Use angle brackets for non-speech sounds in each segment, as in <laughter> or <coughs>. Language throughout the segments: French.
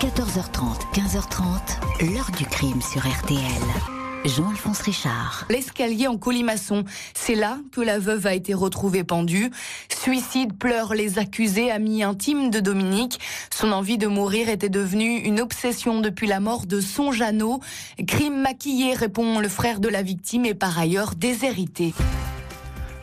14h30, 15h30, l'heure du crime sur RTL. Jean-Alphonse Richard. L'escalier en colimaçon, c'est là que la veuve a été retrouvée pendue. Suicide pleurent les accusés, amis intimes de Dominique. Son envie de mourir était devenue une obsession depuis la mort de son Jeannot. Crime maquillé, répond le frère de la victime, et par ailleurs déshérité.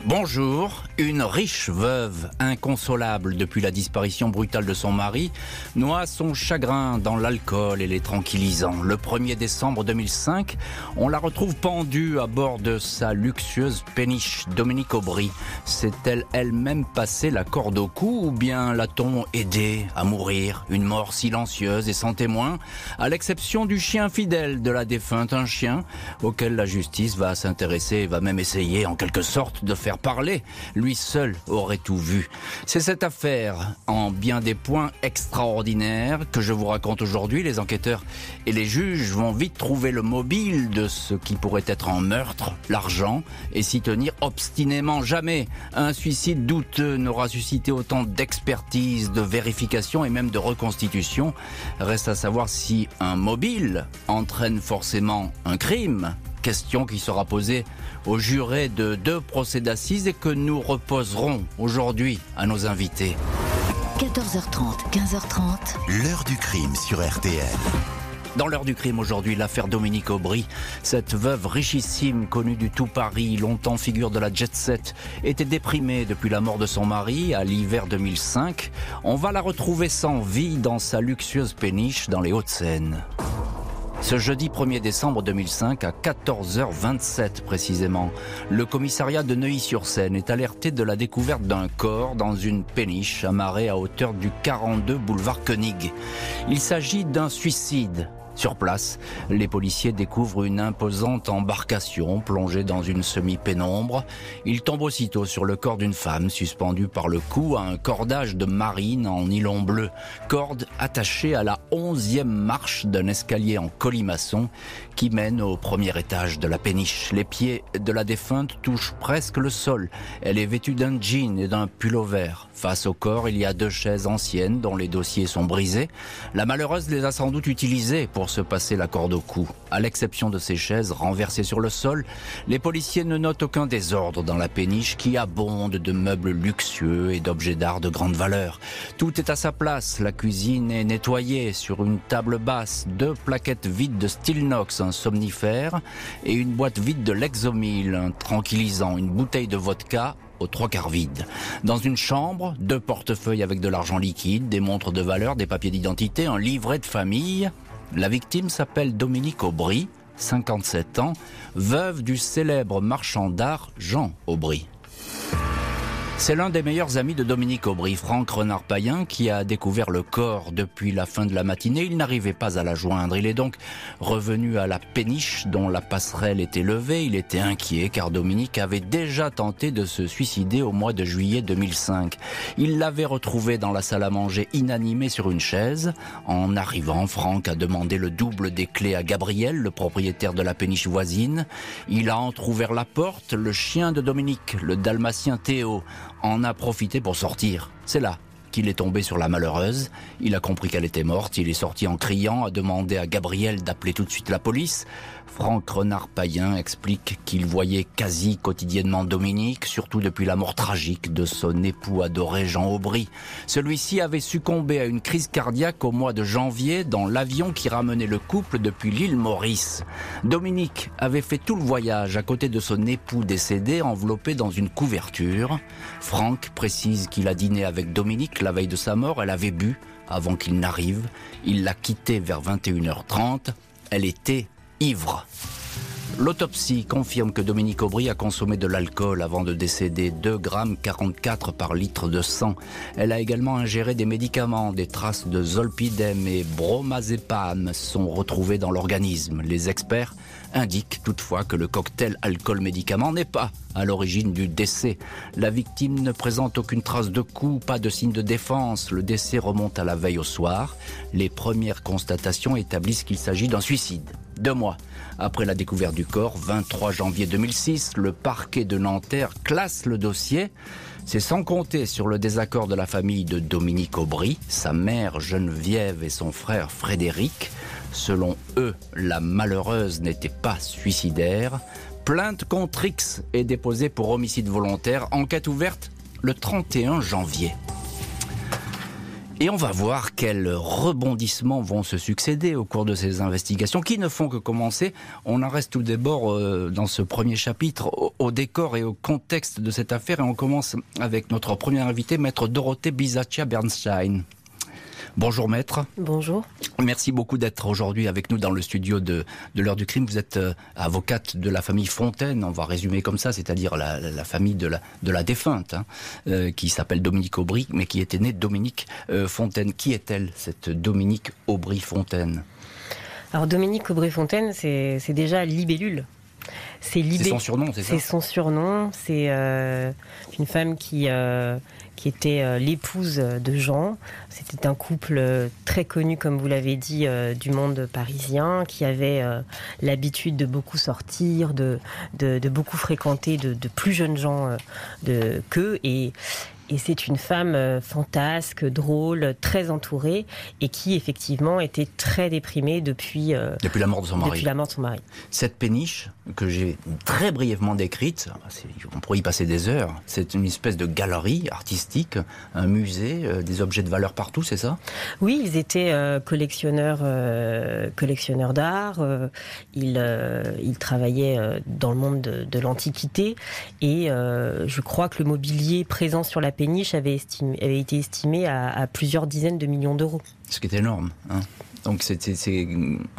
Bonjour, une riche veuve, inconsolable depuis la disparition brutale de son mari, noie son chagrin dans l'alcool et les tranquillisants. Le 1er décembre 2005, on la retrouve pendue à bord de sa luxueuse péniche Dominique Aubry. S'est-elle elle-même passée la corde au cou ou bien l'a-t-on aidée à mourir? Une mort silencieuse et sans témoin, à l'exception du chien fidèle de la défunte, un chien auquel la justice va s'intéresser et va même essayer en quelque sorte de faire parler lui seul aurait tout vu. C'est cette affaire, en bien des points extraordinaires, que je vous raconte aujourd'hui. Les enquêteurs et les juges vont vite trouver le mobile de ce qui pourrait être un meurtre, l'argent, et s'y tenir obstinément. Jamais un suicide douteux n'aura suscité autant d'expertise, de vérification et même de reconstitution. Reste à savoir si un mobile entraîne forcément un crime question qui sera posée aux jurés de deux procès d'assises et que nous reposerons aujourd'hui à nos invités. 14h30, 15h30. L'heure du crime sur RTL. Dans l'heure du crime aujourd'hui, l'affaire Dominique Aubry, cette veuve richissime connue du tout Paris, longtemps figure de la jet set, était déprimée depuis la mort de son mari à l'hiver 2005. On va la retrouver sans vie dans sa luxueuse péniche dans les Hauts-de-Seine. Ce jeudi 1er décembre 2005, à 14h27 précisément, le commissariat de Neuilly-sur-Seine est alerté de la découverte d'un corps dans une péniche amarrée à hauteur du 42 boulevard Koenig. Il s'agit d'un suicide sur place, les policiers découvrent une imposante embarcation plongée dans une semi-pénombre. Ils tombent aussitôt sur le corps d'une femme suspendue par le cou à un cordage de marine en nylon bleu, corde attachée à la onzième marche d'un escalier en colimaçon qui mène au premier étage de la péniche. Les pieds de la défunte touchent presque le sol. Elle est vêtue d'un jean et d'un pull vert. Face au corps, il y a deux chaises anciennes dont les dossiers sont brisés. La malheureuse les a sans doute utilisées pour se passer la corde au cou. À l'exception de ces chaises renversées sur le sol, les policiers ne notent aucun désordre dans la péniche qui abonde de meubles luxueux et d'objets d'art de grande valeur. Tout est à sa place. La cuisine est nettoyée sur une table basse, deux plaquettes vides de Stilnox, un somnifère, et une boîte vide de Lexomil, un tranquillisant, une bouteille de vodka aux trois quarts vide. Dans une chambre, deux portefeuilles avec de l'argent liquide, des montres de valeur, des papiers d'identité, un livret de famille, la victime s'appelle Dominique Aubry, 57 ans, veuve du célèbre marchand d'art Jean Aubry. C'est l'un des meilleurs amis de Dominique Aubry, Franck Renard-Payen, qui a découvert le corps depuis la fin de la matinée. Il n'arrivait pas à la joindre. Il est donc revenu à la péniche dont la passerelle était levée. Il était inquiet car Dominique avait déjà tenté de se suicider au mois de juillet 2005. Il l'avait retrouvé dans la salle à manger inanimé sur une chaise. En arrivant, Franck a demandé le double des clés à Gabriel, le propriétaire de la péniche voisine. Il a entr'ouvert la porte. Le chien de Dominique, le dalmatien Théo, en a profité pour sortir. C'est là qu'il est tombé sur la malheureuse. Il a compris qu'elle était morte. Il est sorti en criant, a demandé à Gabriel d'appeler tout de suite la police. Franck Renard-Payen explique qu'il voyait quasi quotidiennement Dominique, surtout depuis la mort tragique de son époux adoré Jean Aubry. Celui-ci avait succombé à une crise cardiaque au mois de janvier dans l'avion qui ramenait le couple depuis l'île Maurice. Dominique avait fait tout le voyage à côté de son époux décédé enveloppé dans une couverture. Franck précise qu'il a dîné avec Dominique la veille de sa mort, elle avait bu avant qu'il n'arrive. Il l'a quittée vers 21h30. Elle était ivre. L'autopsie confirme que Dominique Aubry a consommé de l'alcool avant de décéder, 2 grammes 44 par litre de sang. Elle a également ingéré des médicaments, des traces de zolpidem et bromazépam sont retrouvées dans l'organisme. Les experts indiquent toutefois que le cocktail alcool-médicament n'est pas à l'origine du décès. La victime ne présente aucune trace de coup, pas de signe de défense. Le décès remonte à la veille au soir. Les premières constatations établissent qu'il s'agit d'un suicide. deux mois. Après la découverte du corps, 23 janvier 2006, le parquet de Nanterre classe le dossier. C'est sans compter sur le désaccord de la famille de Dominique Aubry, sa mère Geneviève et son frère Frédéric. Selon eux, la malheureuse n'était pas suicidaire. Plainte contre X est déposée pour homicide volontaire. Enquête ouverte le 31 janvier. Et on va voir quels rebondissements vont se succéder au cours de ces investigations qui ne font que commencer. On en reste tout d'abord euh, dans ce premier chapitre au, décor et au contexte de cette affaire et on commence avec notre premier invité, maître Dorothée Bizaccia Bernstein. Bonjour maître. Bonjour. Merci beaucoup d'être aujourd'hui avec nous dans le studio de, de l'heure du crime. Vous êtes euh, avocate de la famille Fontaine, on va résumer comme ça, c'est-à-dire la, la, famille de la, de la défunte, hein, euh, qui s'appelle Dominique Aubry, mais qui était née Dominique euh, Fontaine. Qui est-elle, cette Dominique Aubry-Fontaine Alors Dominique Aubry-Fontaine, c'est déjà Libellule. C'est son surnom, c'est ça? C'est son surnom. C'est une femme qui qui était euh, l'épouse de Jean. C'était un couple euh, très connu, comme vous l'avez dit, euh, du monde parisien, qui avait l'habitude de beaucoup sortir, de, de, beaucoup fréquenter de, plus jeunes gens qu'eux. Et, et c'est une femme euh, fantasque, drôle, très entourée et qui effectivement était très déprimée depuis, euh, depuis la mort de son mari. Depuis la mort de son mari. Cette péniche que j'ai très brièvement décrite, on pourrait y passer des heures, c'est une espèce de galerie artistique, un musée, euh, des objets de valeur partout, c'est ça? Oui, ils étaient collectionneurs, collectionneurs d'art. ils, ils travaillaient dans le monde de, de l'Antiquité et je crois que le mobilier présent sur la péniche avait, été estimé à, plusieurs dizaines de millions d'euros. Ce qui est énorme. Hein. Donc c'est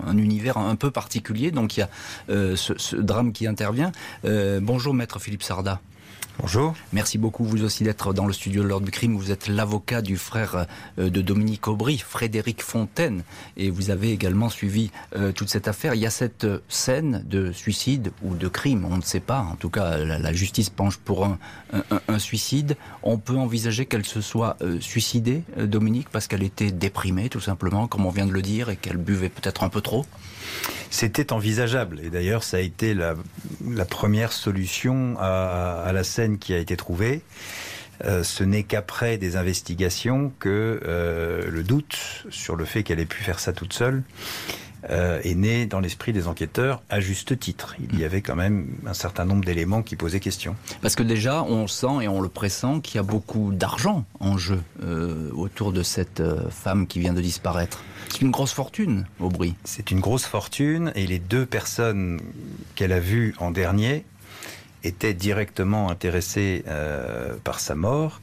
un univers un peu particulier. Donc il y a euh, ce, drame qui intervient. Euh, bonjour maître Philippe Sarda. Bonjour. Merci beaucoup vous aussi d'être dans le studio de l'ordre du crime. Vous êtes l'avocat du frère euh, de Dominique Aubry, Frédéric Fontaine, et vous avez également suivi euh, toute cette affaire. Il y a cette euh, scène de suicide ou de crime, on ne sait pas. En tout cas, la, justice penche pour un, un, suicide. On peut envisager qu'elle se soit suicidée, Dominique, parce qu'elle était déprimée, tout simplement, comme on vient de le dire, et qu'elle buvait peut-être un peu trop? C'était envisageable. Et d'ailleurs, ça a été la, première solution à, la scène qui a été trouvée. Euh, ce n'est qu'après des investigations que euh, le doute sur le fait qu'elle ait pu faire ça toute seule euh, est né dans l'esprit des enquêteurs à juste titre. Il y avait quand même un certain nombre d'éléments qui posaient question. Parce que déjà, on sent et on le pressent qu'il y a beaucoup d'argent en jeu autour de cette femme qui vient de disparaître. C'est une grosse fortune, Aubry. C'est une grosse fortune et les deux personnes qu'elle a vues en dernier étaient directement intéressées euh, par sa mort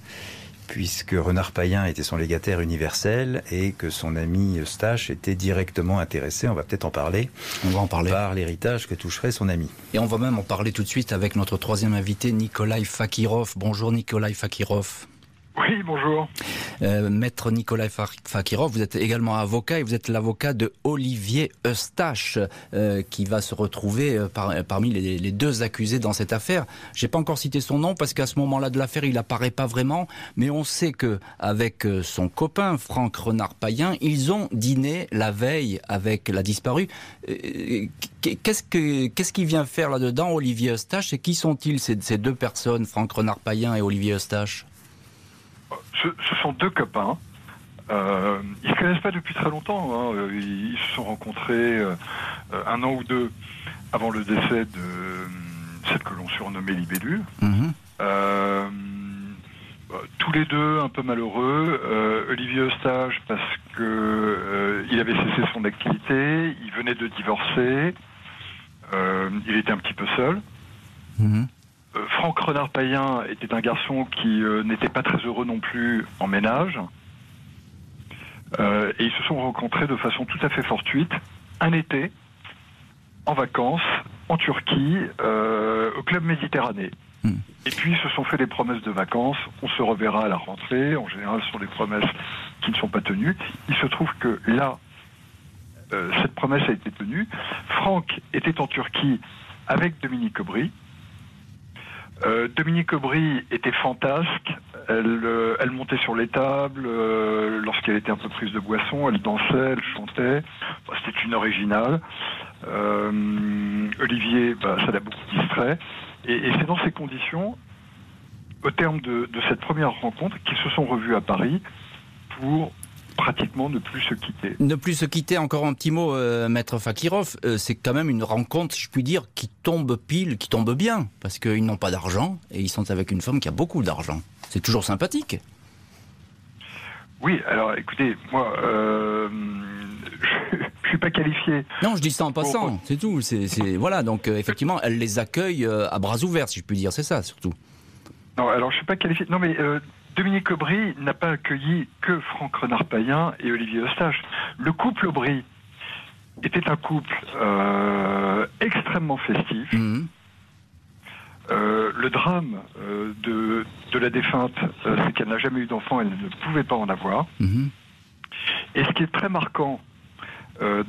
puisque Renard Payen était son légataire universel et que son ami Eustache était directement intéressé, on va peut-être en parler, on va en parler, par l'héritage que toucherait son ami. Et on va même en parler tout de suite avec notre troisième invité, Nikolai Fakirov. Bonjour Nikolai Fakirov. Oui, bonjour. Euh, Maître Nicolas Fakirov, vous êtes également avocat et vous êtes l'avocat de Olivier Eustache euh, qui va se retrouver euh, parmi les, deux accusés dans cette affaire. J'ai pas encore cité son nom parce qu'à ce moment-là de l'affaire, il apparaît pas vraiment, mais on sait que avec son copain Franck Renard-Payen, ils ont dîné la veille avec la disparue. Qu'est-ce que qu'est-ce qu'il vient faire là-dedans, Olivier Eustache Et qui sont-ils ces, ces deux personnes, Franck Renard-Payen et Olivier Eustache? Ce, sont deux copains. Euh, ils ne se connaissent pas depuis très longtemps. Hein. Euh, ils, se sont rencontrés euh, un an ou deux avant le décès de celle que l'on surnommait Libellule. Mhm. tous les deux un peu malheureux. Olivier Eustache parce que il avait cessé son activité, il venait de divorcer, il était un petit peu seul. Mhm. Euh, Franck Renard-Payen était un garçon qui euh, n'était pas très heureux non plus en ménage. Euh, et ils se sont rencontrés de façon tout à fait fortuite un été en vacances en Turquie au club Méditerranée. Hmm. Et puis ils se sont fait des promesses de vacances. On se reverra à la rentrée. En général, ce sont des promesses qui ne sont pas tenues. Il se trouve que là, cette promesse a été tenue. Franck était en Turquie avec Dominique Aubry. Euh, Dominique Aubry était fantasque. Elle, euh, montait sur les tables euh, lorsqu'elle était un peu prise de boisson. Elle dansait, elle chantait. C'était une originale. Olivier, bah, ça l'a beaucoup distrait. Et, c'est dans ces conditions, au terme de cette première rencontre, qu'ils se sont revus à Paris pour pratiquement ne plus se quitter. Ne plus se quitter, encore un petit mot, euh, Maître Fakirov, euh, c'est quand même une rencontre, je puis dire, qui tombe pile, qui tombe bien, parce qu'ils n'ont pas d'argent et ils sont avec une femme qui a beaucoup d'argent. C'est toujours sympathique. Oui, alors écoutez, moi, euh, <laughs> je, ne suis pas qualifié. Non, je dis ça en passant, c'est tout. C'est voilà, donc effectivement, elle les accueille à bras ouverts, si je puis dire, c'est ça surtout. Non, alors je suis pas qualifié. Non, mais Dominique Aubry n'a pas accueilli que Franck Renard-Payen et Olivier Eustache. Le couple Aubry était un couple euh, extrêmement festif. Mhm. Euh, le drame euh, de, la défunte, c'est qu'elle n'a jamais eu d'enfant, elle ne pouvait pas en avoir. Mhm. Et ce qui est très marquant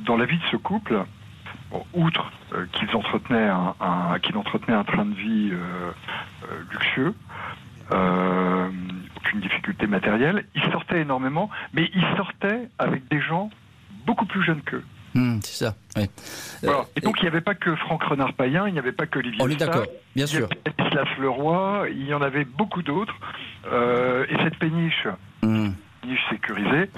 dans la vie de ce couple, outre qu'ils entretenaient un, entretenaient un train de vie luxueux, aucune difficulté matérielle. Ils sortaient énormément, mais ils sortaient avec des gens beaucoup plus jeunes qu'eux. Hmm, c'est ça. Euh, et donc il n'y avait pas que Franck Renard-Payen, il n'y avait pas que Olivier. On est d'accord, bien sûr. Il y avait Leroy, il y en avait beaucoup d'autres. Euh, et cette péniche, hmm. péniche sécurisée,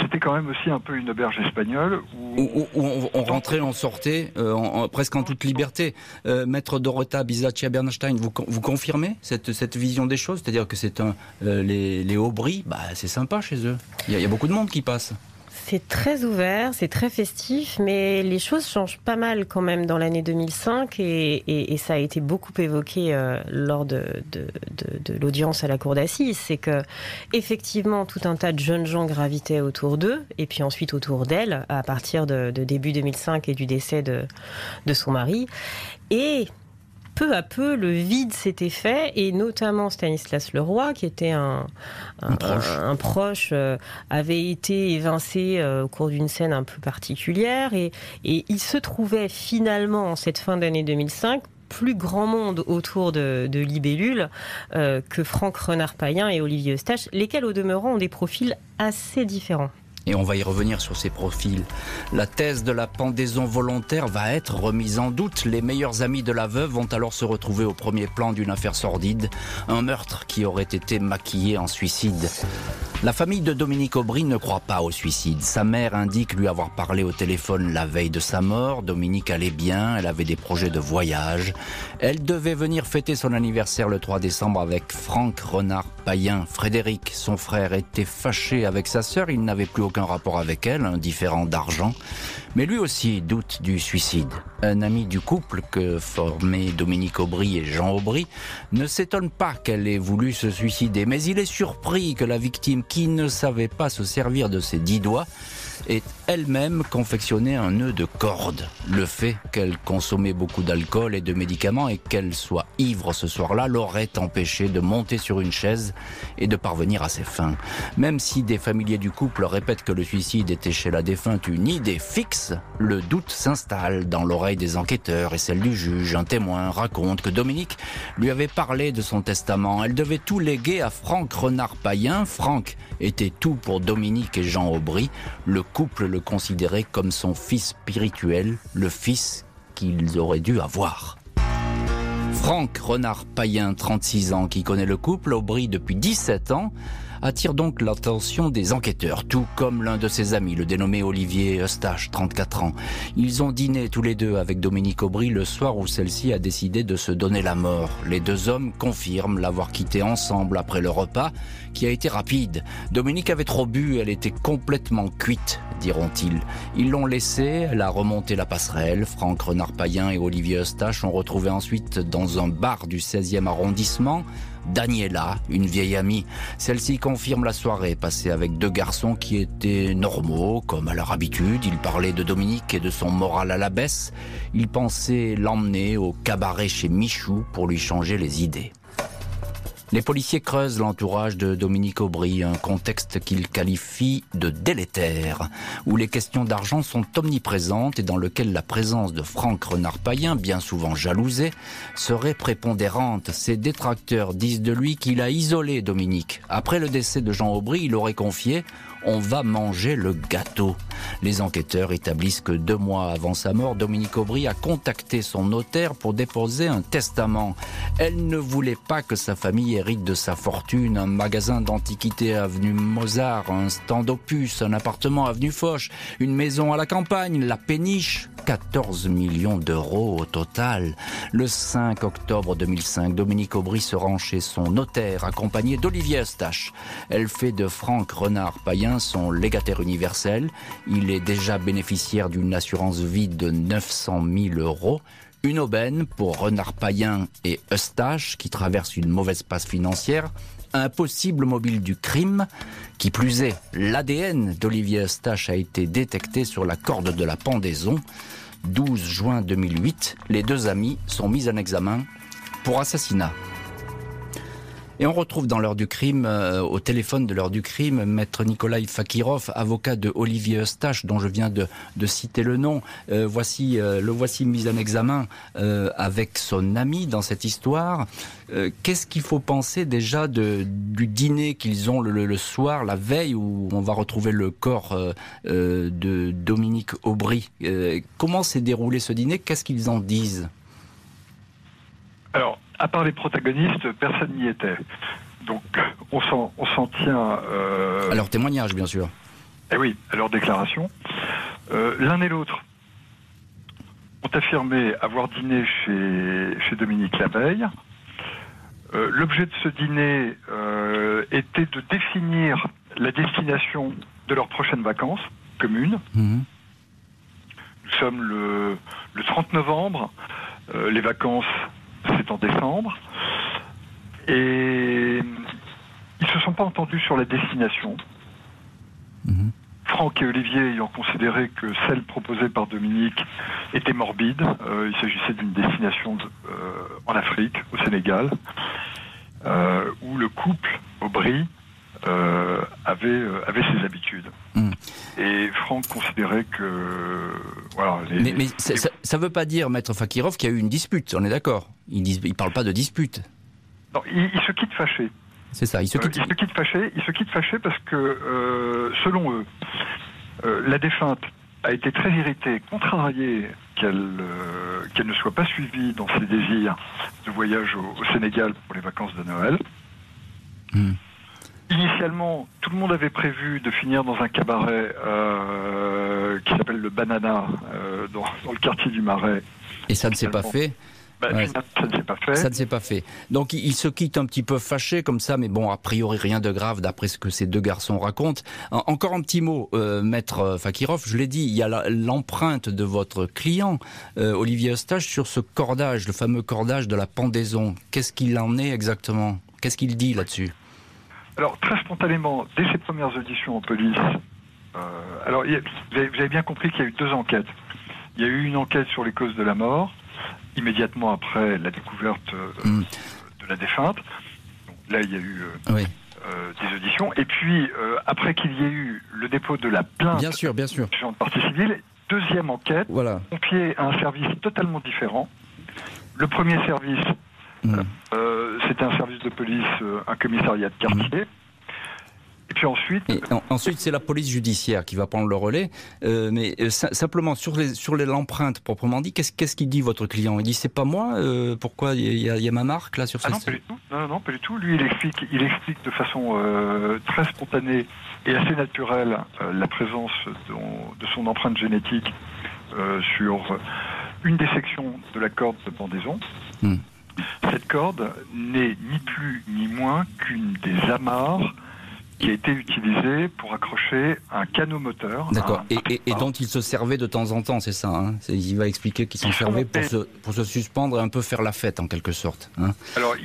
c'était quand même aussi un peu une auberge espagnole où, on, rentrait, on sortait euh, presque en toute liberté. Euh, Maître Dorota Bizaccia Bernstein, vous, vous confirmez cette, cette vision des choses? C'est-à-dire que c'est un les, les Aubry, bah, c'est sympa chez eux. Il y, a beaucoup de monde qui passe. C'est très ouvert, c'est très festif, mais les choses changent pas mal quand même dans l'année 2005 et, ça a été beaucoup évoqué euh, lors de, l'audience à la cour d'assises. C'est que effectivement tout un tas de jeunes gens gravitaient autour d'eux et puis ensuite autour d'elle à partir de, début 2005 et du décès de, de son mari. Et peu à peu, le vide s'était fait, et notamment Stanislas Leroy, qui était un, proche, euh, avait été évincé euh, au cours d'une scène un peu particulière, et, il se trouvait finalement, en cette fin d'année 2005, plus grand monde autour de, Libellule euh, que Franck Renard-Payen et Olivier Eustache, lesquels au demeurant ont des profils assez différents et on va y revenir sur ces profils. La thèse de la pendaison volontaire va être remise en doute. Les meilleurs amis de la veuve vont alors se retrouver au premier plan d'une affaire sordide, un meurtre qui aurait été maquillé en suicide. La famille de Dominique Aubry ne croit pas au suicide. Sa mère indique lui avoir parlé au téléphone la veille de sa mort. Dominique allait bien, elle avait des projets de voyage. Elle devait venir fêter son anniversaire le 3 décembre avec Franck Renard Payen. Frédéric, son frère, était fâché avec sa sœur. Il n'avait plus aucun rapport avec elle, un différent d'argent. Mais lui aussi doute du suicide. Un ami du couple que formaient Dominique Aubry et Jean Aubry ne s'étonne pas qu'elle ait voulu se suicider, mais il est surpris que la victime, qui ne savait pas se servir de ses dix doigts, ait elle-même confectionné un nœud de corde. Le fait qu'elle consommait beaucoup d'alcool et de médicaments et qu'elle soit ivre ce soir-là l'aurait empêché de monter sur une chaise et de parvenir à ses fins. Même si des familiers du couple répètent que le suicide était chez la défunte une idée fixe, le doute s'installe dans l'oreille des enquêteurs et celle du juge. Un témoin raconte que Dominique lui avait parlé de son testament. Elle devait tout léguer à Franck Renard-Payen. Franck était tout pour Dominique et Jean Aubry. Le couple le considérait comme son fils spirituel, le fils qu'ils auraient dû avoir. Franck Renard Payen, 36 ans, qui connaît le couple, Aubry depuis 17 ans, attire donc l'attention des enquêteurs, tout comme l'un de ses amis, le dénommé Olivier Eustache, 34 ans. Ils ont dîné tous les deux avec Dominique Aubry le soir où celle-ci a décidé de se donner la mort. Les deux hommes confirment l'avoir quitté ensemble après le repas, qui a été rapide. Dominique avait trop bu, elle était complètement cuite, diront-ils. Ils l'ont laissée, elle a remonté la passerelle. Franck Renard-Payen et Olivier Eustache ont retrouvé ensuite dans un bar du 16e arrondissement Daniela, une vieille amie. Celle-ci confirme la soirée passée avec deux garçons qui étaient normaux, comme à leur habitude. Ils parlaient de Dominique et de son moral à la baisse. Ils pensaient l'emmener au cabaret chez Michou pour lui changer les idées. Les policiers creusent l'entourage de Dominique Aubry, un contexte qu'ils qualifient de délétère, où les questions d'argent sont omniprésentes et dans lequel la présence de Franck Renard-Payen, bien souvent jalousé, serait prépondérante. Ses détracteurs disent de lui qu'il a isolé Dominique. Après le décès de Jean Aubry, il aurait confié On va manger le gâteau. Les enquêteurs établissent que deux mois avant sa mort, Dominique Aubry a contacté son notaire pour déposer un testament. Elle ne voulait pas que sa famille hérite de sa fortune, un magasin d'antiquités avenue Mozart, un stand opus, un appartement avenue Foch, une maison à la campagne, la péniche, 14 millions d'euros au total. Le 5 octobre 2005, Dominique Aubry se rend chez son notaire accompagné d'Olivier Eustache. Elle fait de Franck Son légataire universel. Il est déjà bénéficiaire d'une assurance vie de 900 000 euros. Une aubaine pour Renard Payen et Eustache qui traversent une mauvaise passe financière un possible mobile du crime. Qui plus est, l'ADN d'Olivier Eustache a été détecté sur la corde de la pendaison. 12 juin 2008, les deux amis sont mis en examen pour assassinat. Et on retrouve dans l'heure du crime, euh, au téléphone de l'heure du crime, maître Nikolai Fakirov, avocat de Olivier Eustache, dont je viens de, citer le nom. Euh, voici, euh, le voici mis en examen avec son ami dans cette histoire. Qu'est-ce qu'il faut penser déjà de, du dîner qu'ils ont le, le, soir, la veille, où on va retrouver le corps de Dominique Aubry? Comment s'est déroulé ce dîner? Qu'est-ce qu'ils en disent? Alors, à part les protagonistes, personne n'y était. Donc on s'en tient... Euh... À leur témoignage, bien sûr. Eh oui, à leur déclaration. Euh, l'un et l'autre ont affirmé avoir dîné chez, chez Dominique Laveille. Euh, l'objet de ce dîner euh, était de définir la destination de leurs prochaines vacances communes. Mhm. Nous sommes le, le 30 novembre. les vacances c'est en décembre. Et ils se sont pas entendus sur la destination. Mhm. Franck et Olivier ayant considéré que celle proposée par Dominique était morbide, euh, il s'agissait d'une destination euh, en Afrique, au Sénégal, euh, où le couple Aubry avait, avait ses habitudes. Mhm. Et Franck considérait que. Voilà, mais, ça ne veut pas dire, Maître Fakirov, qu'il y a eu une dispute, on est d'accord Il ne parle pas de dispute. Non, il, se quitte fâché. C'est ça, il se quitte... Euh, il se quitte fâché. Il se quitte fâché parce que, euh, selon eux, euh, la défunte a été très irritée, contrariée qu'elle qu'elle ne soit pas suivie dans ses désirs de voyage au, Sénégal pour les vacances de Noël. Hmm. Initialement, tout le monde avait prévu de finir dans un cabaret euh, qui s'appelle le Banana, euh, dans, le quartier du Marais. Et ça ne s'est pas fait bah, Ça ne s'est pas fait. Ça ne s'est pas fait. Donc il se quitte un petit peu fâché comme ça, mais bon, a priori rien de grave d'après ce que ces deux garçons racontent. Encore un petit mot, euh, maître Fakirov, je l'ai dit, il y a l'empreinte de votre client, Olivier Eustache, sur ce cordage, le fameux cordage de la pendaison. Qu'est-ce qu'il en est exactement? Qu'est-ce qu'il dit là-dessus? Alors, très spontanément, dès ses premières auditions en police, euh, alors vous avez, bien compris qu'il y a eu deux enquêtes. Il y a eu une enquête sur les causes de la mort, immédiatement après la découverte euh, mm. de la défunte. là, il y a eu euh, des auditions. Et puis, après qu'il y ait eu le dépôt de la plainte bien sûr, bien sûr. de partie civile, deuxième enquête, voilà. confiée à un service totalement différent. Le premier service Mm. Euh, c'était un service de police, euh, un commissariat de quartier. Mm. Puis ensuite. ensuite, c'est la police judiciaire qui va prendre le relais. Euh, mais simplement sur les sur l'empreinte proprement dit, qu'est-ce qu'est-ce qu'il dit votre client? Il dit c'est pas moi. pourquoi il y, y, a ma marque là sur ah non, pas du tout. Non, non, pas du tout. Lui, il explique, il explique de façon très spontanée et assez naturelle la présence de, de, son empreinte génétique sur une des sections de la corde de pendaison. Mm. Cette corde n'est ni plus ni moins qu'une des amarres qui a été utilisée pour accrocher un canot moteur. D'accord. Et, dont il se servait de temps en temps, c'est ça hein Il va expliquer qu'il s'en servait pour se, pour se suspendre et un peu faire la fête en quelque sorte. Hein Alors,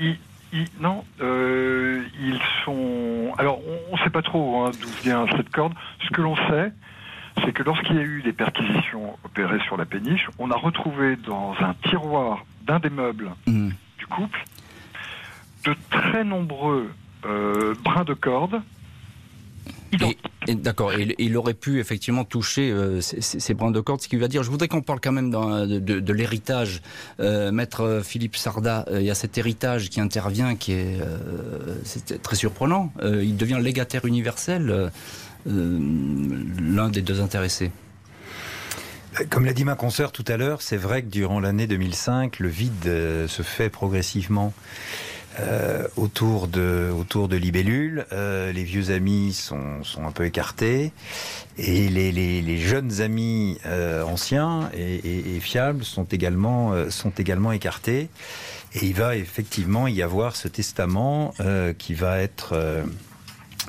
non, euh, ils sont. Alors, on ne sait pas trop hein, d'où vient cette corde. Ce que l'on sait, c'est que lorsqu'il y a eu des perquisitions opérées sur la péniche, on a retrouvé dans un tiroir d'un des meubles mmh. du couple de très nombreux euh, brins de corde. D'accord, il, il, aurait pu effectivement toucher euh, ces, brins de corde, ce qui veut dire. Je voudrais qu'on parle quand même de, de, l'héritage. Euh, Maître Philippe Sarda, il y a cet héritage qui intervient, qui est, très surprenant. il devient légataire universel. l'un des deux intéressés. Comme l'a dit ma consoeur tout à l'heure, c'est vrai que durant l'année 2005, le vide se fait progressivement. Euh, autour de autour de Libellule. Euh, les vieux amis sont, sont un peu écartés et les, les, jeunes amis euh, anciens et, et, fiables sont également sont également écartés. Et il va effectivement y avoir ce testament qui va être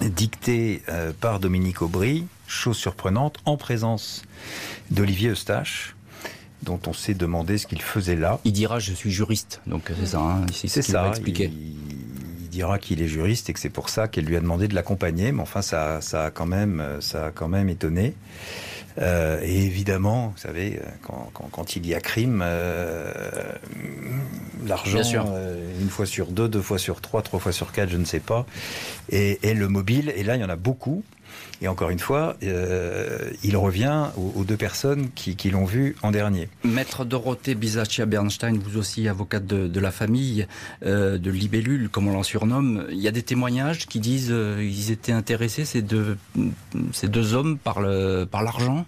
dicté par Dominique Aubry, chose surprenante, en présence d'Olivier Eustache dont on s'est demandé ce qu'il faisait là. Il dira je suis juriste, donc c'est ça. Hein, c'est ça. Il, il, dira qu'il est juriste et que c'est pour ça qu'elle lui a demandé de l'accompagner. Mais enfin, ça, ça a quand même, ça a quand même étonné. Euh, et évidemment, vous savez, quand, quand, quand il y a crime, euh, l'argent, euh, une fois sur deux, deux fois sur trois, trois fois sur quatre, je ne sais pas, et, et le mobile. Et là, il y en a beaucoup. Et encore une fois, euh, il revient aux, deux personnes qui, l'ont vu en dernier. Maître Dorothée Bizaccia-Bernstein, vous aussi avocate de, la famille, euh, de Libellule, comme on l'en surnomme, il y a des témoignages qui disent qu'ils euh, ils étaient intéressés, ces deux, ces deux hommes, par l'argent?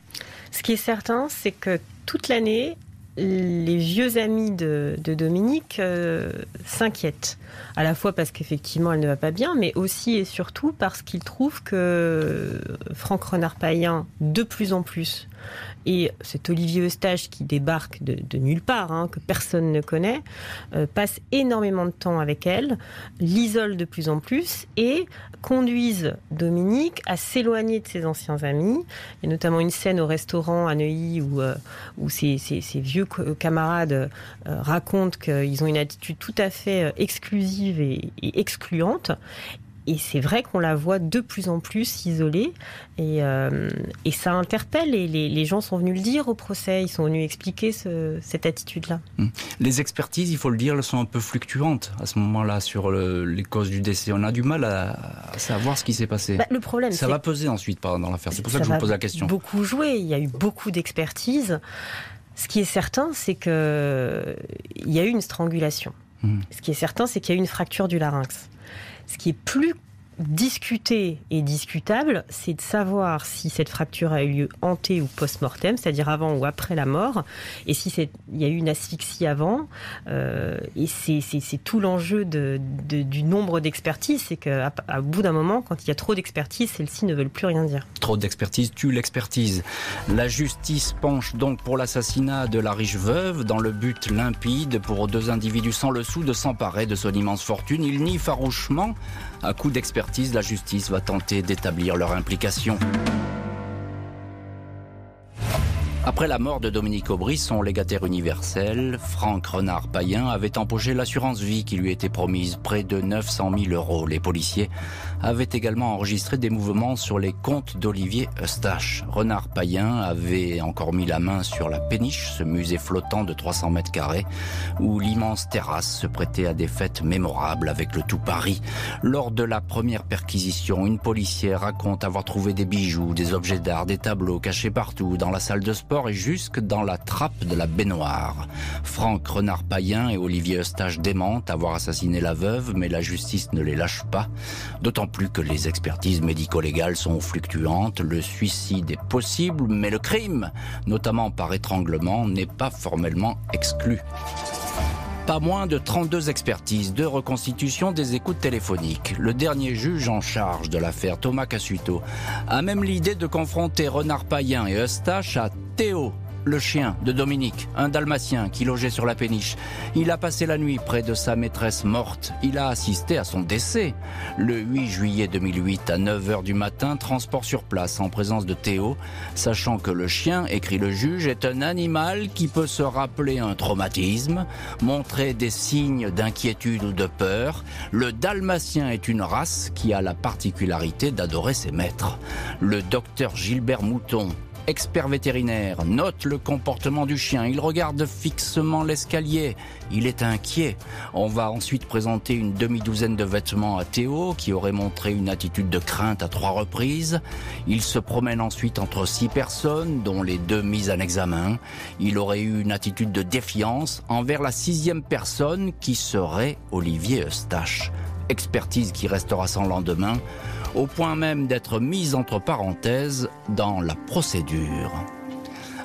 Ce qui est certain, c'est que toute l'année, les vieux amis de, Dominique euh, s'inquiètent. À la fois parce qu'effectivement elle ne va pas bien, mais aussi et surtout parce qu'ils trouvent que Franck Renard-Payen, de plus en plus, et cet Olivier Eustache qui débarque de, nulle part, hein, que personne ne connaît, euh, passe énormément de temps avec elle, l'isole de plus en plus et conduisent Dominique à s'éloigner de ses anciens amis. Il y a notamment une scène au restaurant à Neuilly où, euh, où ses, vieux camarades euh, racontent qu'ils ont une attitude tout à fait exclusive et excluante et c'est vrai qu'on la voit de plus en plus isolée. Et, euh, et ça interpelle. Et les, les, gens sont venus le dire au procès. Ils sont venus expliquer ce, cette attitude-là. Hum. Les expertises, il faut le dire, elles sont un peu fluctuantes à ce moment-là sur le, les causes du décès. On a du mal à, savoir ce qui s'est passé. Bah, le problème, ça va peser ensuite dans l'affaire. C'est pour ça, que je vous pose la question. Beaucoup joué. Il y a eu beaucoup d'expertises. Ce qui est certain, c'est que il y a eu une strangulation. Ce qui est certain, c'est qu'il y a eu une fracture du larynx. Ce qui est plus discuté et discutable, c'est de savoir si cette fracture a eu lieu hanté ou post-mortem, c'est-à-dire avant ou après la mort, et si il y a eu une asphyxie avant. Euh, et c'est tout l'enjeu du nombre d'expertises, c'est qu'à bout d'un moment, quand il y a trop d'expertise, celles-ci ne veulent plus rien dire. Trop d'expertise tue l'expertise. La justice penche donc pour l'assassinat de la riche veuve dans le but limpide pour deux individus sans le sou de s'emparer de son immense fortune. Il nie farouchement à coup d'expertise, la justice va tenter d'établir leur implication. Après la mort de Dominique Aubry, son légataire universel, Franck Renard-Payen, avait empoché l'assurance vie qui lui était promise, près de 900 000 euros. Les policiers avaient également enregistré des mouvements sur les comptes d'Olivier Eustache. Renard-Payen avait encore mis la main sur la péniche, ce musée flottant de 300 mètres carrés, où l'immense terrasse se prêtait à des fêtes mémorables avec le tout Paris. Lors de la première perquisition, une policière raconte avoir trouvé des bijoux, des objets d'art, des tableaux cachés partout, dans la salle de sport et jusque dans la trappe de la baignoire. Franck Renard-Payen et Olivier Eustache démentent avoir assassiné la veuve, mais la justice ne les lâche pas. D'autant plus que les expertises médico-légales sont fluctuantes. Le suicide est possible, mais le crime, notamment par étranglement, n'est pas formellement exclu. Pas moins de 32 expertises, de reconstitution des écoutes téléphoniques. Le dernier juge en charge de l'affaire, Thomas Cassuto, a même l'idée de confronter Renard Payen et Eustache à Théo, le chien de Dominique, un dalmatien qui logeait sur la péniche. Il a passé la nuit près de sa maîtresse morte. Il a assisté à son décès. Le 8 juillet 2008 à 9h du matin, transport sur place en présence de Théo, sachant que le chien, écrit le juge, est un animal qui peut se rappeler un traumatisme, montrer des signes d'inquiétude ou de peur. Le dalmatien est une race qui a la particularité d'adorer ses maîtres. Le docteur Gilbert Mouton, expert vétérinaire, note le comportement du chien. Il regarde fixement l'escalier. Il est inquiet. On va ensuite présenter une demi-douzaine de vêtements à Théo, qui aurait montré une attitude de crainte à trois reprises. Il se promène ensuite entre six personnes, dont les deux mises en examen. Il aurait eu une attitude de défiance envers la sixième personne, qui serait Olivier Eustache. Expertise qui restera sans lendemain, au point même d'être mise entre parenthèses dans la procédure.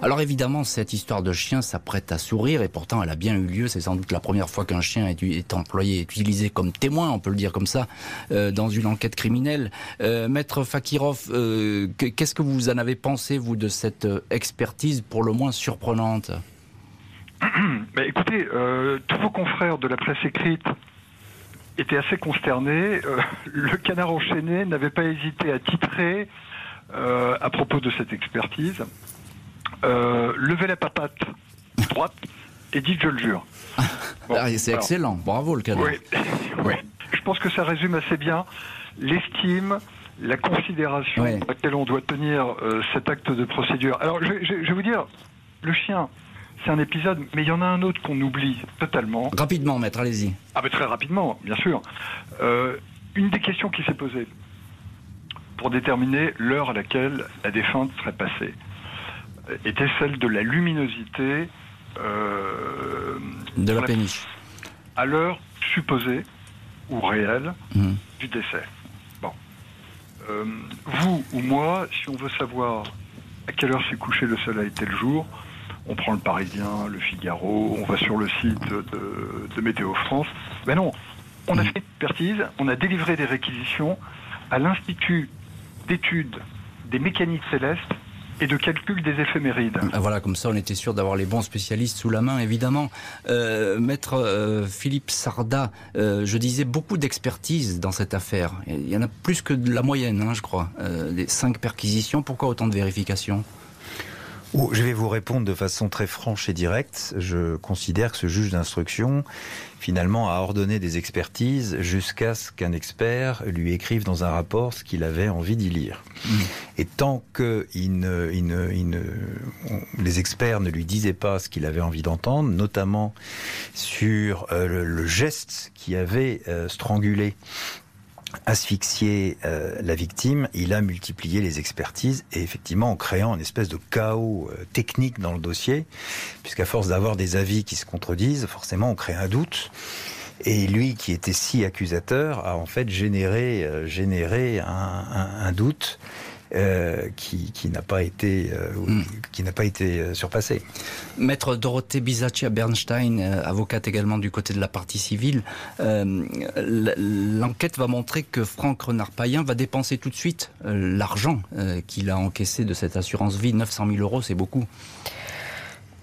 Alors évidemment, cette histoire de chien s'apprête à sourire et pourtant elle a bien eu lieu. C'est sans doute la première fois qu'un chien est, employé, est utilisé comme témoin, on peut le dire comme ça, euh, dans une enquête criminelle. Euh, Maître Fakirov, euh, qu'est-ce que vous en avez pensé, vous, de cette expertise pour le moins surprenante? <coughs> Écoutez, tous vos confrères de la presse écrite étaient assez consternés. le canard enchaîné n'avait pas hésité à titrer à propos de cette expertise euh, levez la papate droite et dites je le jure. Ah, c'est excellent, bravo le cadeau. Oui, <laughs> je pense que ça résume assez bien l'estime, la considération à laquelle on doit tenir euh, cet acte de procédure. Alors je, vais vous dire, le chien, c'est un épisode, mais il y en a un autre qu'on oublie totalement. Rapidement, maître, allez-y. Ah, mais très rapidement, bien sûr. Euh, une des questions qui s'est posée pour déterminer l'heure à laquelle la défunte serait passée était celle de la luminosité euh, de la péniche. À l'heure supposée ou réelle mmh. du décès. Bon. Euh, vous ou moi, si on veut savoir à quelle heure s'est couché le soleil tel jour, on prend le Parisien, le Figaro, on va sur le site de, Météo France. Ben non, on a mmh. fait une expertise, on a délivré des réquisitions à l'Institut d'études des mécaniques célestes et de calcul des éphémérides. Ah, voilà, comme ça on était sûr d'avoir les bons spécialistes sous la main, évidemment. Euh, maître euh, Philippe Sarda, euh, je disais beaucoup d'expertise dans cette affaire. Il y en a plus que de la moyenne, hein, je crois. les cinq perquisitions, pourquoi autant de vérifications? Je vais vous répondre de façon très franche et directe. Je considère que ce juge d'instruction, finalement, a ordonné des expertises jusqu'à ce qu'un expert lui écrive dans un rapport ce qu'il avait envie d'y lire. Mmh. Et tant que il ne, il les experts ne lui disaient pas ce qu'il avait envie d'entendre, notamment sur euh, le, geste qui avait euh, strangulé asphyxier euh, la victime, il a multiplié les expertises et effectivement en créant une espèce de chaos euh, technique dans le dossier, puisqu'à force d'avoir des avis qui se contredisent, forcément on crée un doute. Et lui, qui était si accusateur, a en fait généré, euh, généré un, un doute euh, qui, n'a pas été, euh, hmm. qui n'a pas été euh, surpassé. Maître Dorothée Bizaccia Bernstein, avocate également du côté de la partie civile, l'enquête va montrer que Franck Renard-Payen va dépenser tout de suite l'argent qu'il a encaissé de cette assurance vie. 900 000 euros, c'est beaucoup.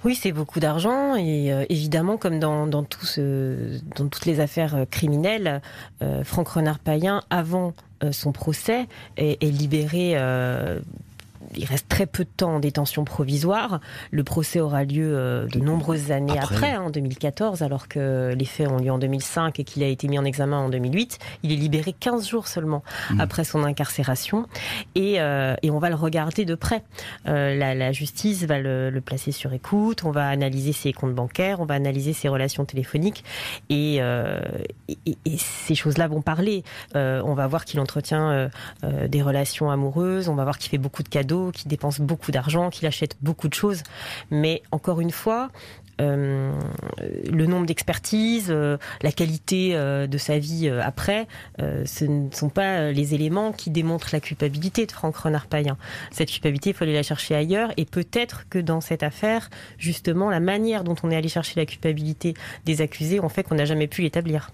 Oui, c'est beaucoup d'argent et évidemment, comme dans, toutes les affaires criminelles, Franck Renard-Payen, avant euh, son procès est, libéré euh, il reste très peu de temps en détention provisoire. Le procès aura lieu euh, de nombreuses années après, en 2014, alors que les faits ont lieu en 2005 et qu'il a été mis en examen en 2008. Il est libéré 15 jours seulement mmh. après son incarcération. Et, euh, et, on va le regarder de près. Euh, la, la, justice va le, le, placer sur écoute, on va analyser ses comptes bancaires, on va analyser ses relations téléphoniques. Et, et, et ces choses-là vont parler. on va voir qu'il entretient des relations amoureuses, on va voir qu'il fait beaucoup de cadeaux qui dépense beaucoup d'argent, qui achète beaucoup de choses. Mais encore une fois, euh, le nombre d'expertises, euh, la qualité euh, de sa vie après, ce ne sont pas les éléments qui démontrent la culpabilité de Franck Renard-Payen. Cette culpabilité, il faut aller la chercher ailleurs, et peut-être que dans cette affaire, justement, la manière dont on est allé chercher la culpabilité des accusés ont fait qu'on n'a jamais pu l'établir.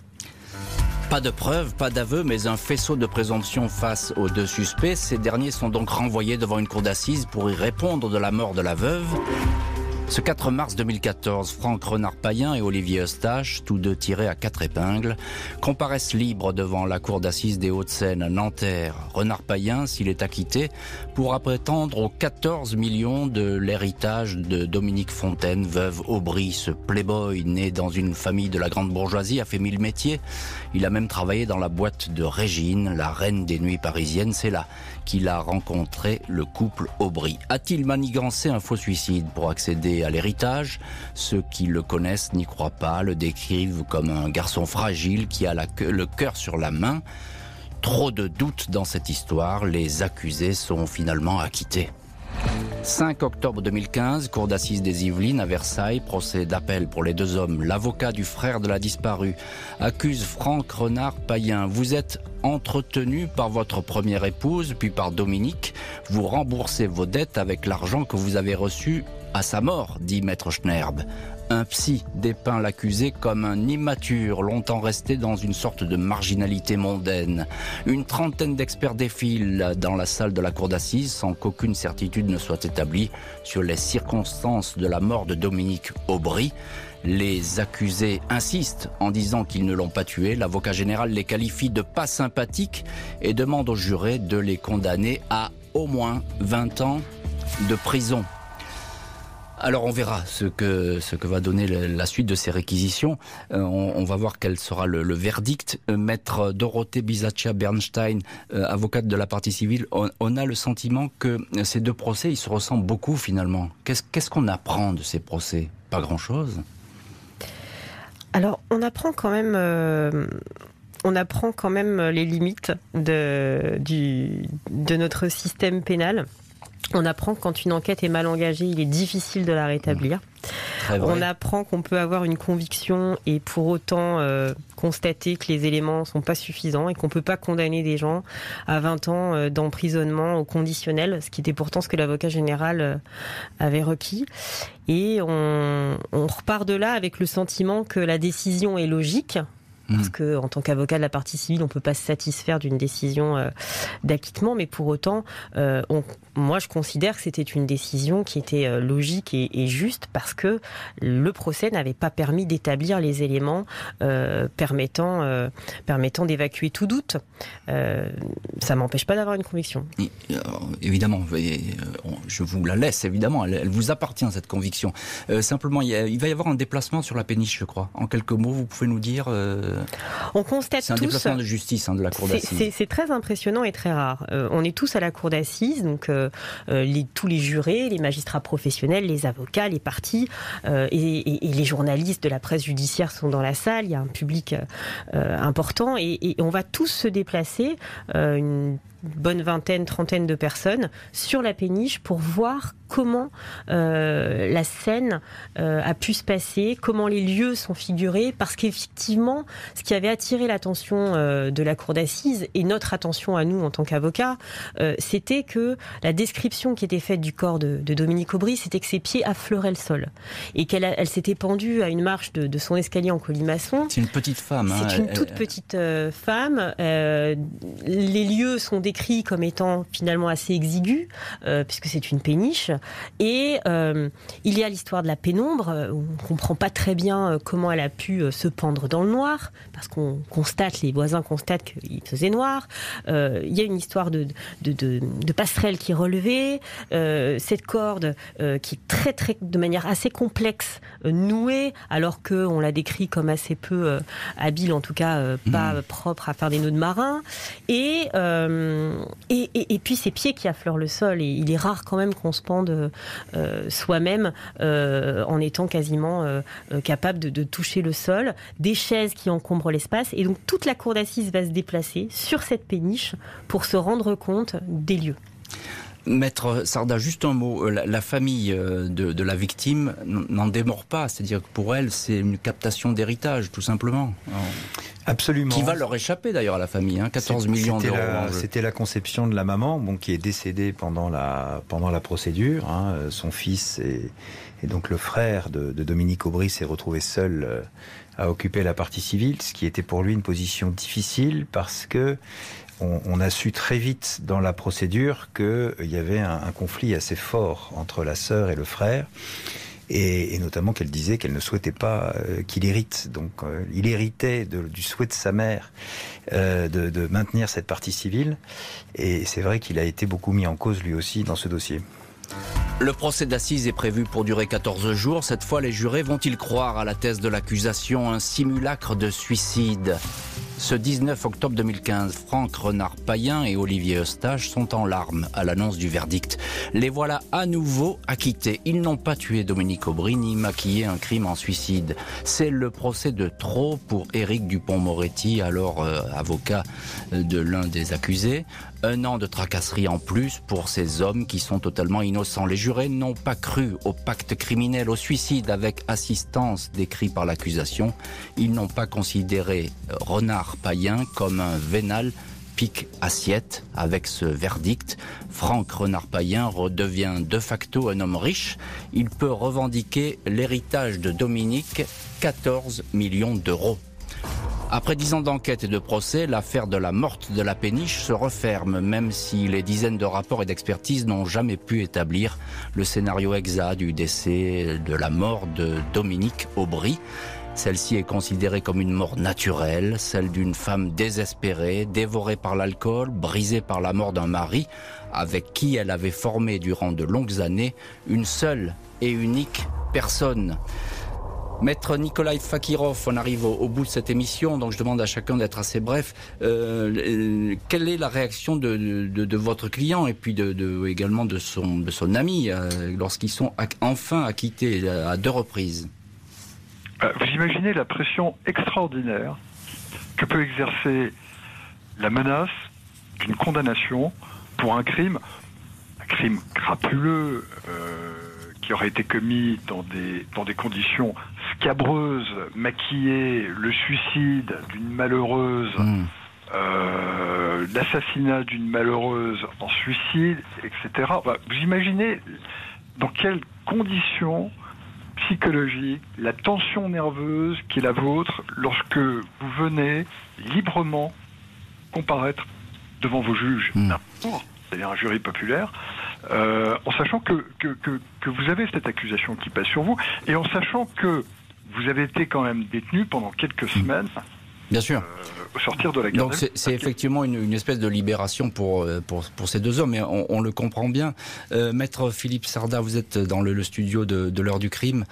Pas de preuves, pas d'aveux, mais un faisceau de présomption face aux deux suspects. Ces derniers sont donc renvoyés devant une cour d'assises pour y répondre de la mort de la veuve. Ce 4 mars 2014, Franck Renard-Payen et Olivier Eustache, tous deux tirés à quatre épingles, comparaissent libres devant la cour d'assises des Hauts-de-Seine, Nanterre. Renard-Payen, s'il est acquitté, pourra prétendre aux 14 millions de l'héritage de Dominique Fontaine, veuve Aubry. Ce playboy né dans une famille de la grande bourgeoisie a fait mille métiers. Il a même travaillé dans la boîte de Régine, la reine des nuits parisiennes. C'est là qu'il a rencontré le couple Aubry. A-t-il manigancé un faux suicide pour accéder à l'héritage? Ceux qui le connaissent n'y croient pas, le décrivent comme un garçon fragile qui a le cœur sur la main. Trop de doutes dans cette histoire, les accusés sont finalement acquittés. 5 octobre 2015, cour d'assises des Yvelines à Versailles, procès d'appel pour les deux hommes. L'avocat du frère de la disparue accuse Franck Renard Payen. Vous êtes entretenu par votre première épouse, puis par Dominique. Vous remboursez vos dettes avec l'argent que vous avez reçu à sa mort, dit maître Schnerb. Un psy dépeint l'accusé comme un immature, longtemps resté dans une sorte de marginalité mondaine. Une trentaine d'experts défilent dans la salle de la cour d'assises sans qu'aucune certitude ne soit établie sur les circonstances de la mort de Dominique Aubry. Les accusés insistent en disant qu'ils ne l'ont pas tué. L'avocat général les qualifie de pas sympathiques et demande aux jurés de les condamner à au moins 20 ans de prison. Alors on verra ce que, va donner la suite de ces réquisitions. Euh, on, va voir quel sera le, verdict. Euh, maître Dorothée Bizaccia Bernstein, euh, avocate de la partie civile, on, a le sentiment que ces deux procès, ils se ressemblent beaucoup finalement. Qu'est-ce qu'on apprend de ces procès? Pas grand-chose. Alors on apprend quand même... quand même les limites de notre système pénal. On apprend que quand une enquête est mal engagée, il est difficile de la rétablir. On apprend qu'on peut avoir une conviction et pour autant euh, constater que les éléments ne sont pas suffisants et qu'on ne peut pas condamner des gens à 20 ans euh, d'emprisonnement au conditionnel, ce qui était pourtant ce que l'avocat général euh, avait requis. Et on repart de là avec le sentiment que la décision est logique, parce mm. que en tant qu'avocat de la partie civile, on peut pas se satisfaire d'une décision euh, d'acquittement, mais pour autant, euh, moi je considère que c'était une décision qui était euh, logique et, juste parce que le procès n'avait pas permis d'établir les éléments permettant permettant d'évacuer tout doute. ça m'empêche pas d'avoir une conviction. évidemment, je vous la laisse évidemment, elle, vous appartient cette conviction. simplement, il, va y avoir un déplacement sur la péniche, je crois. En quelques mots, vous pouvez nous dire on constate C'est un déplacement de justice hein, de la cour d'assises. C'est très impressionnant et très rare. Euh, on est tous à la cour d'assises, donc euh, euh, les, tous les jurés, les magistrats professionnels, les avocats, les partis et, les journalistes de la presse judiciaire sont dans la salle. Il y a un public important et, on va tous se déplacer. Bonne vingtaine, trentaine de personnes sur la péniche pour voir comment euh, la scène euh, a pu se passer, comment les lieux sont figurés, parce qu'effectivement, ce qui avait attiré l'attention euh, de la cour d'assises et notre attention à nous en tant qu'avocats, c'était que la description qui était faite du corps de, Dominique Aubry, c'était que ses pieds affleuraient le sol et qu'elle elle, s'était pendue à une marche de, son escalier en colimaçon. C'est une petite femme. Hein, c'est une toute petite femme. les lieux sont décrits comme étant finalement assez exigus, puisque c'est une péniche. Et euh, il y a l'histoire de la pénombre, euh, on ne comprend pas très bien euh, comment elle a pu se pendre dans le noir, parce qu'on constate, les voisins constatent qu'il faisait noir. il y a une histoire de, de, de, passerelle qui est relevée, cette corde qui est très, très, de manière assez complexe, nouée, alors qu'on l'a décrit comme assez peu habile, en tout cas pas mmh. propre à faire des nœuds de marin. Et, et, puis ces pieds qui affleurent le sol, et il est rare quand même qu'on se pende euh, soi-même euh, en étant quasiment euh, capable de, toucher le sol, des chaises qui encombrent l'espace, et donc toute la cour d'assises va se déplacer sur cette péniche pour se rendre compte des lieux. Maître Sarda, juste un mot. La, famille de, la victime n'en démord pas. C'est-à-dire que pour elle, c'est une captation d'héritage, tout simplement. Absolument. Qui va leur échapper d'ailleurs à la famille, hein, 14 millions d'euros. C'était la conception de la maman, bon, qui est décédée pendant la, pendant la procédure. Hein. son fils et, donc le frère de, Dominique Aubry s'est retrouvé seul euh, à occuper la partie civile, ce qui était pour lui une position difficile parce que on, a su très vite dans la procédure qu'il y avait un, conflit assez fort entre la sœur et le frère et, notamment qu'elle disait qu'elle ne souhaitait pas euh, qu'il hérite. Donc euh, il héritait du souhait de sa mère euh, de, maintenir cette partie civile, et c'est vrai qu'il a été beaucoup mis en cause lui aussi dans ce dossier. Le procès d'assises est prévu pour durer 14 jours. Cette fois, les jurés vont-ils croire à la thèse de l'accusation, un simulacre de suicide? Ce 19 octobre 2015, Franck Renard-Payen et Olivier Eustache sont en larmes à l'annonce du verdict. Les voilà à nouveau acquittés. Ils n'ont pas tué Dominique Aubry ni maquillé un crime en suicide. C'est le procès de trop pour Éric Dupont-Moretti, alors euh, avocat de l'un des accusés. Un an de tracasserie en plus pour ces hommes qui sont totalement innocents. Les jurés n'ont pas cru au pacte criminel, au suicide avec assistance décrit par l'accusation. Ils n'ont pas considéré Renard Payen comme un vénal pique assiette avec ce verdict. Franck Renard Payen redevient de facto un homme riche. Il peut revendiquer l'héritage de Dominique, 14 millions d'euros. Après dix ans d'enquête et de procès, l'affaire de la morte de la péniche se referme, même si les dizaines de rapports et d'expertises n'ont jamais pu établir le scénario exact du décès de la mort de Dominique Aubry. Celle-ci est considérée comme une mort naturelle, celle d'une femme désespérée, dévorée par l'alcool, brisée par la mort d'un mari, avec qui elle avait formé durant de longues années une seule et unique personne. Maître Nikolai Fakirov, on arrive au, bout de cette émission, donc je demande à chacun d'être assez bref. Euh, quelle est la réaction de, votre client et puis également de son, ami euh, lorsqu'ils sont enfin acquittés à deux reprises? euh, Vous imaginez la pression extraordinaire que peut exercer la menace d'une condamnation pour un crime, un crime crapuleux qui aurait été commis dans des, dans des conditions scabreuse, maquiller le suicide d'une malheureuse, hmm. euh, l'assassinat d'une malheureuse en suicide, etc. vous imaginez dans quelles conditions la tension nerveuse qui est la vôtre lorsque vous venez librement comparaître devant vos juges, hmm. c'est-à-dire un jury populaire, euh, en sachant que, que, que, vous avez cette accusation qui passe sur vous, et en sachant que vous avez été quand même détenu pendant quelques hmm. semaines. Bien sûr. Euh, sortir de la garde. Donc c'est effectivement une, espèce de libération pour, euh, pour, pour ces deux hommes, et on, le comprend bien. Euh, Maître Philippe Sarda, vous êtes dans le, studio de, de l'heure du crime.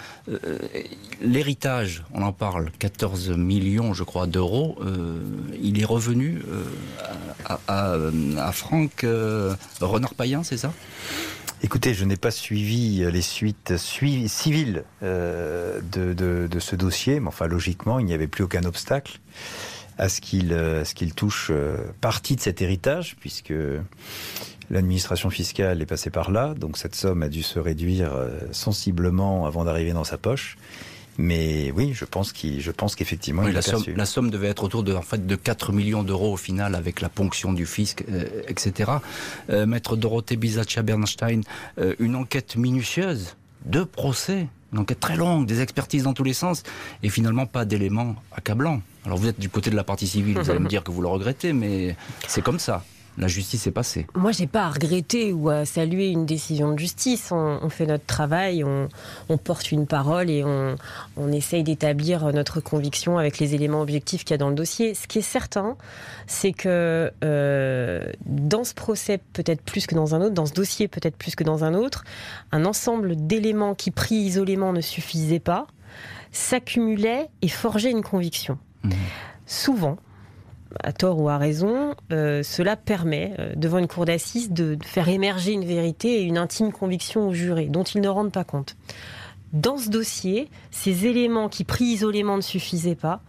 L'héritage, on en parle, 14 millions, je crois, d'euros. il est revenu à, à, à, Franck Renard-Payen, c'est ça? Écoutez, je n'ai pas suivi les suites civiles euh, de, ce dossier, mais enfin logiquement, il n'y avait plus aucun obstacle à ce qu'il euh, touche euh, partie de cet héritage, puisque l'administration fiscale est passée par là, donc cette somme a dû se réduire sensiblement avant d'arriver dans sa poche. Mais oui, je pense qu'effectivement, la, somme, la somme devait être autour de, en fait, de 4 millions d'euros au final avec la ponction du fisc, euh, etc. Euh, Maître Dorothée Bizaccia-Bernstein, euh, une enquête minutieuse, deux procès, une enquête très longue, des expertises dans tous les sens, et finalement pas d'éléments accablants. Alors vous êtes du côté de la partie civile, vous allez me <laughs> dire que vous le regrettez, mais c'est comme ça la justice est passée. Moi, j'ai pas à regretter ou à saluer une décision de justice. On, fait notre travail, on, porte une parole et on, essaye d'établir notre conviction avec les éléments objectifs qu'il y a dans le dossier. Ce qui est certain, c'est que euh, dans ce procès, peut-être plus que dans un autre, dans ce dossier, peut-être plus que dans un autre, un ensemble d'éléments qui, pris isolément, ne suffisaient pas, s'accumulaient et forgeaient une conviction. Mmh. Souvent, à tort ou à raison, euh, cela permet, euh, devant une cour d'assises, de, faire émerger une vérité et une intime conviction aux jurés, dont ils ne rendent pas compte. Dans ce dossier, ces éléments qui, pris isolément, ne suffisaient pas,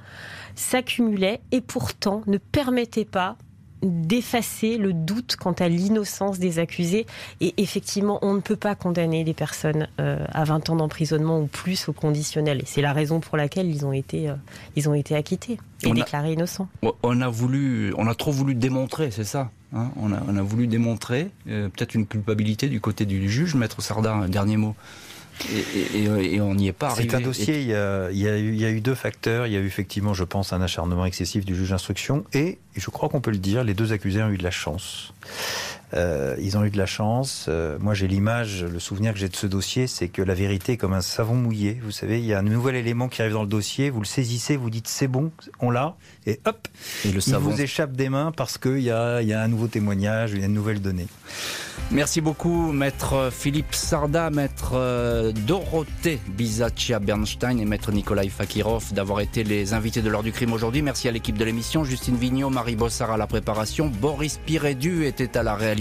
s'accumulaient et pourtant ne permettaient pas d'effacer le doute quant à l'innocence des accusés. Et effectivement, on ne peut pas condamner des personnes euh, à 20 ans d'emprisonnement ou plus au conditionnel. Et c'est la raison pour laquelle ils ont été, euh, ils ont été acquittés et déclarés innocents. On a, voulu, on a trop voulu démontrer, c'est ça hein on, a, on, a, voulu démontrer euh, peut-être une culpabilité du côté du juge. Maître Sardin, un dernier mot. Et, on n'y est pas arrivé. C'est un dossier, il y, a, eu, deux facteurs. Il y a eu effectivement, je pense, un acharnement excessif du juge d'instruction et, je crois qu'on peut le dire, les deux accusés ont eu de la chance. Euh, ils ont eu de la chance. Euh, moi, j'ai l'image, le souvenir que j'ai de ce dossier, c'est que la vérité est comme un savon mouillé. Vous savez, il y a un nouvel élément qui arrive dans le dossier, vous le saisissez, vous dites c'est bon, on l'a, et hop, et le savon... il vous échappe des mains parce qu'il y a, y a un nouveau témoignage, il y a une nouvelle donnée. Merci beaucoup, maître Philippe Sarda, maître euh, Dorothée Bizaccia Bernstein et maître Nikolai Fakirov d'avoir été les invités de l'heure du crime aujourd'hui. Merci à l'équipe de l'émission, Justine Vignot, Marie Bossard à la préparation, Boris Pirédu était à la réalisation.